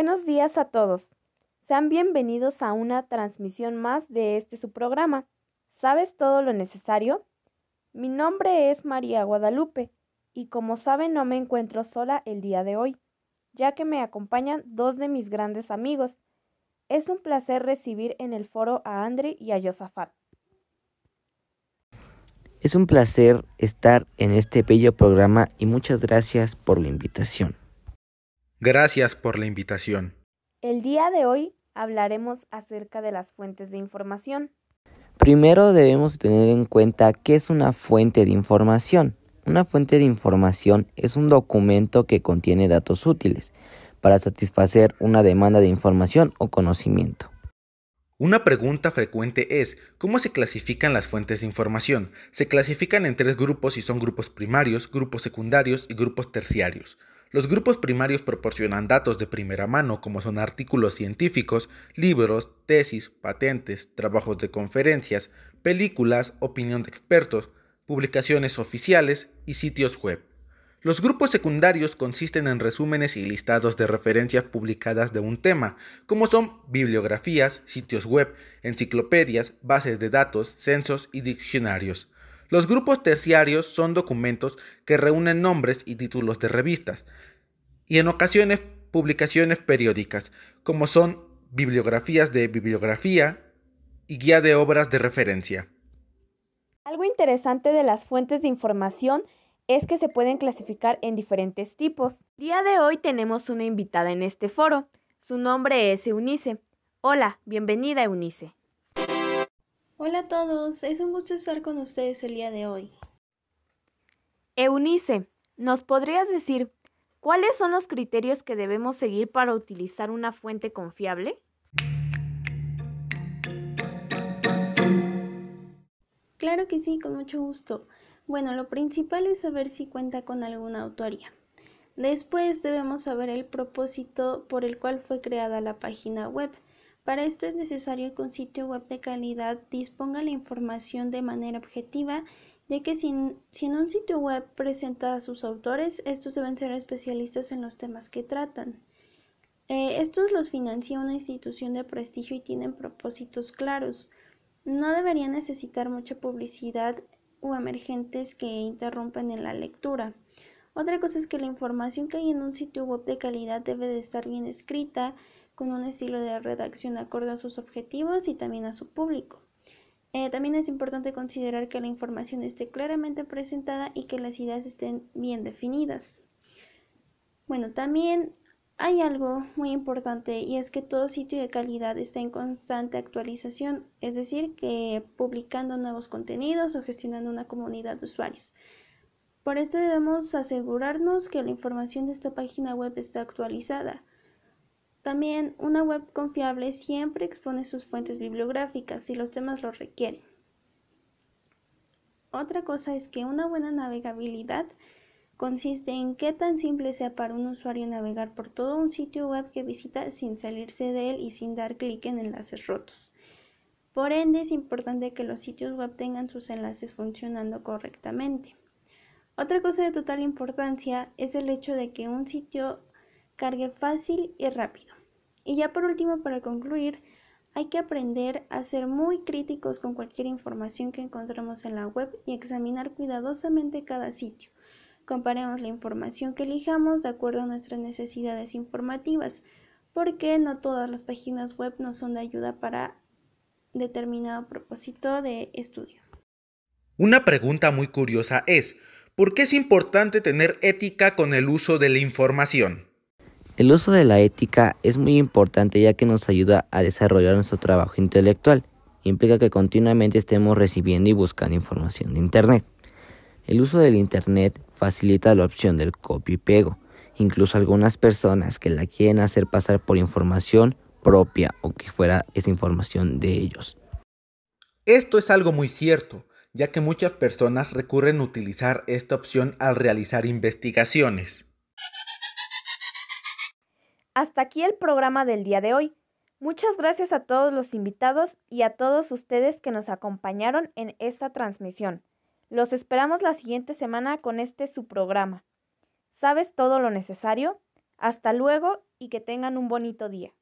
Buenos días a todos. Sean bienvenidos a una transmisión más de este su programa. ¿Sabes todo lo necesario? Mi nombre es María Guadalupe y como saben no me encuentro sola el día de hoy, ya que me acompañan dos de mis grandes amigos. Es un placer recibir en el foro a Andre y a Yosafat. Es un placer estar en este bello programa y muchas gracias por la invitación. Gracias por la invitación. El día de hoy hablaremos acerca de las fuentes de información. Primero debemos tener en cuenta qué es una fuente de información. Una fuente de información es un documento que contiene datos útiles para satisfacer una demanda de información o conocimiento. Una pregunta frecuente es, ¿cómo se clasifican las fuentes de información? Se clasifican en tres grupos y son grupos primarios, grupos secundarios y grupos terciarios. Los grupos primarios proporcionan datos de primera mano como son artículos científicos, libros, tesis, patentes, trabajos de conferencias, películas, opinión de expertos, publicaciones oficiales y sitios web. Los grupos secundarios consisten en resúmenes y listados de referencias publicadas de un tema, como son bibliografías, sitios web, enciclopedias, bases de datos, censos y diccionarios. Los grupos terciarios son documentos que reúnen nombres y títulos de revistas, y en ocasiones publicaciones periódicas, como son bibliografías de bibliografía y guía de obras de referencia. Algo interesante de las fuentes de información es que se pueden clasificar en diferentes tipos. Día de hoy tenemos una invitada en este foro. Su nombre es Eunice. Hola, bienvenida Eunice. Hola a todos, es un gusto estar con ustedes el día de hoy. Eunice, ¿nos podrías decir cuáles son los criterios que debemos seguir para utilizar una fuente confiable? Claro que sí, con mucho gusto. Bueno, lo principal es saber si cuenta con alguna autoría. Después debemos saber el propósito por el cual fue creada la página web. Para esto es necesario que un sitio web de calidad disponga la información de manera objetiva, ya que si, en un sitio web presenta a sus autores, estos deben ser especialistas en los temas que tratan. Eh, estos los financia una institución de prestigio y tienen propósitos claros. No debería necesitar mucha publicidad o emergentes que interrumpen en la lectura. Otra cosa es que la información que hay en un sitio web de calidad debe de estar bien escrita, con un estilo de redacción acorde a sus objetivos y también a su público. Eh, también es importante considerar que la información esté claramente presentada y que las ideas estén bien definidas. Bueno, también hay algo muy importante y es que todo sitio de calidad está en constante actualización, es decir, que publicando nuevos contenidos o gestionando una comunidad de usuarios. Por esto debemos asegurarnos que la información de esta página web está actualizada. También una web confiable siempre expone sus fuentes bibliográficas si los temas lo requieren. Otra cosa es que una buena navegabilidad consiste en qué tan simple sea para un usuario navegar por todo un sitio web que visita sin salirse de él y sin dar clic en enlaces rotos. Por ende, es importante que los sitios web tengan sus enlaces funcionando correctamente. Otra cosa de total importancia es el hecho de que un sitio cargue fácil y rápido. Y ya por último, para concluir, hay que aprender a ser muy críticos con cualquier información que encontremos en la web y examinar cuidadosamente cada sitio Comparemos la información que elijamos de acuerdo a nuestras necesidades informativas, porque no todas las páginas web nos son de ayuda para determinado propósito de estudio. Una pregunta muy curiosa es, ¿por qué es importante tener ética con el uso de la información? El uso de la ética es muy importante ya que nos ayuda a desarrollar nuestro trabajo intelectual. Implica que continuamente estemos recibiendo y buscando información de Internet. El uso del Internet facilita la opción del copy y pego. Incluso algunas personas que la quieren hacer pasar por información propia o que fuera esa información de ellos. Esto es algo muy cierto, ya que muchas personas recurren a utilizar esta opción al realizar investigaciones. Hasta aquí el programa del día de hoy. Muchas gracias a todos los invitados y a todos ustedes que nos acompañaron en esta transmisión. Los esperamos la siguiente semana con este su programa. ¿Sabes todo lo necesario? Hasta luego y que tengan un bonito día.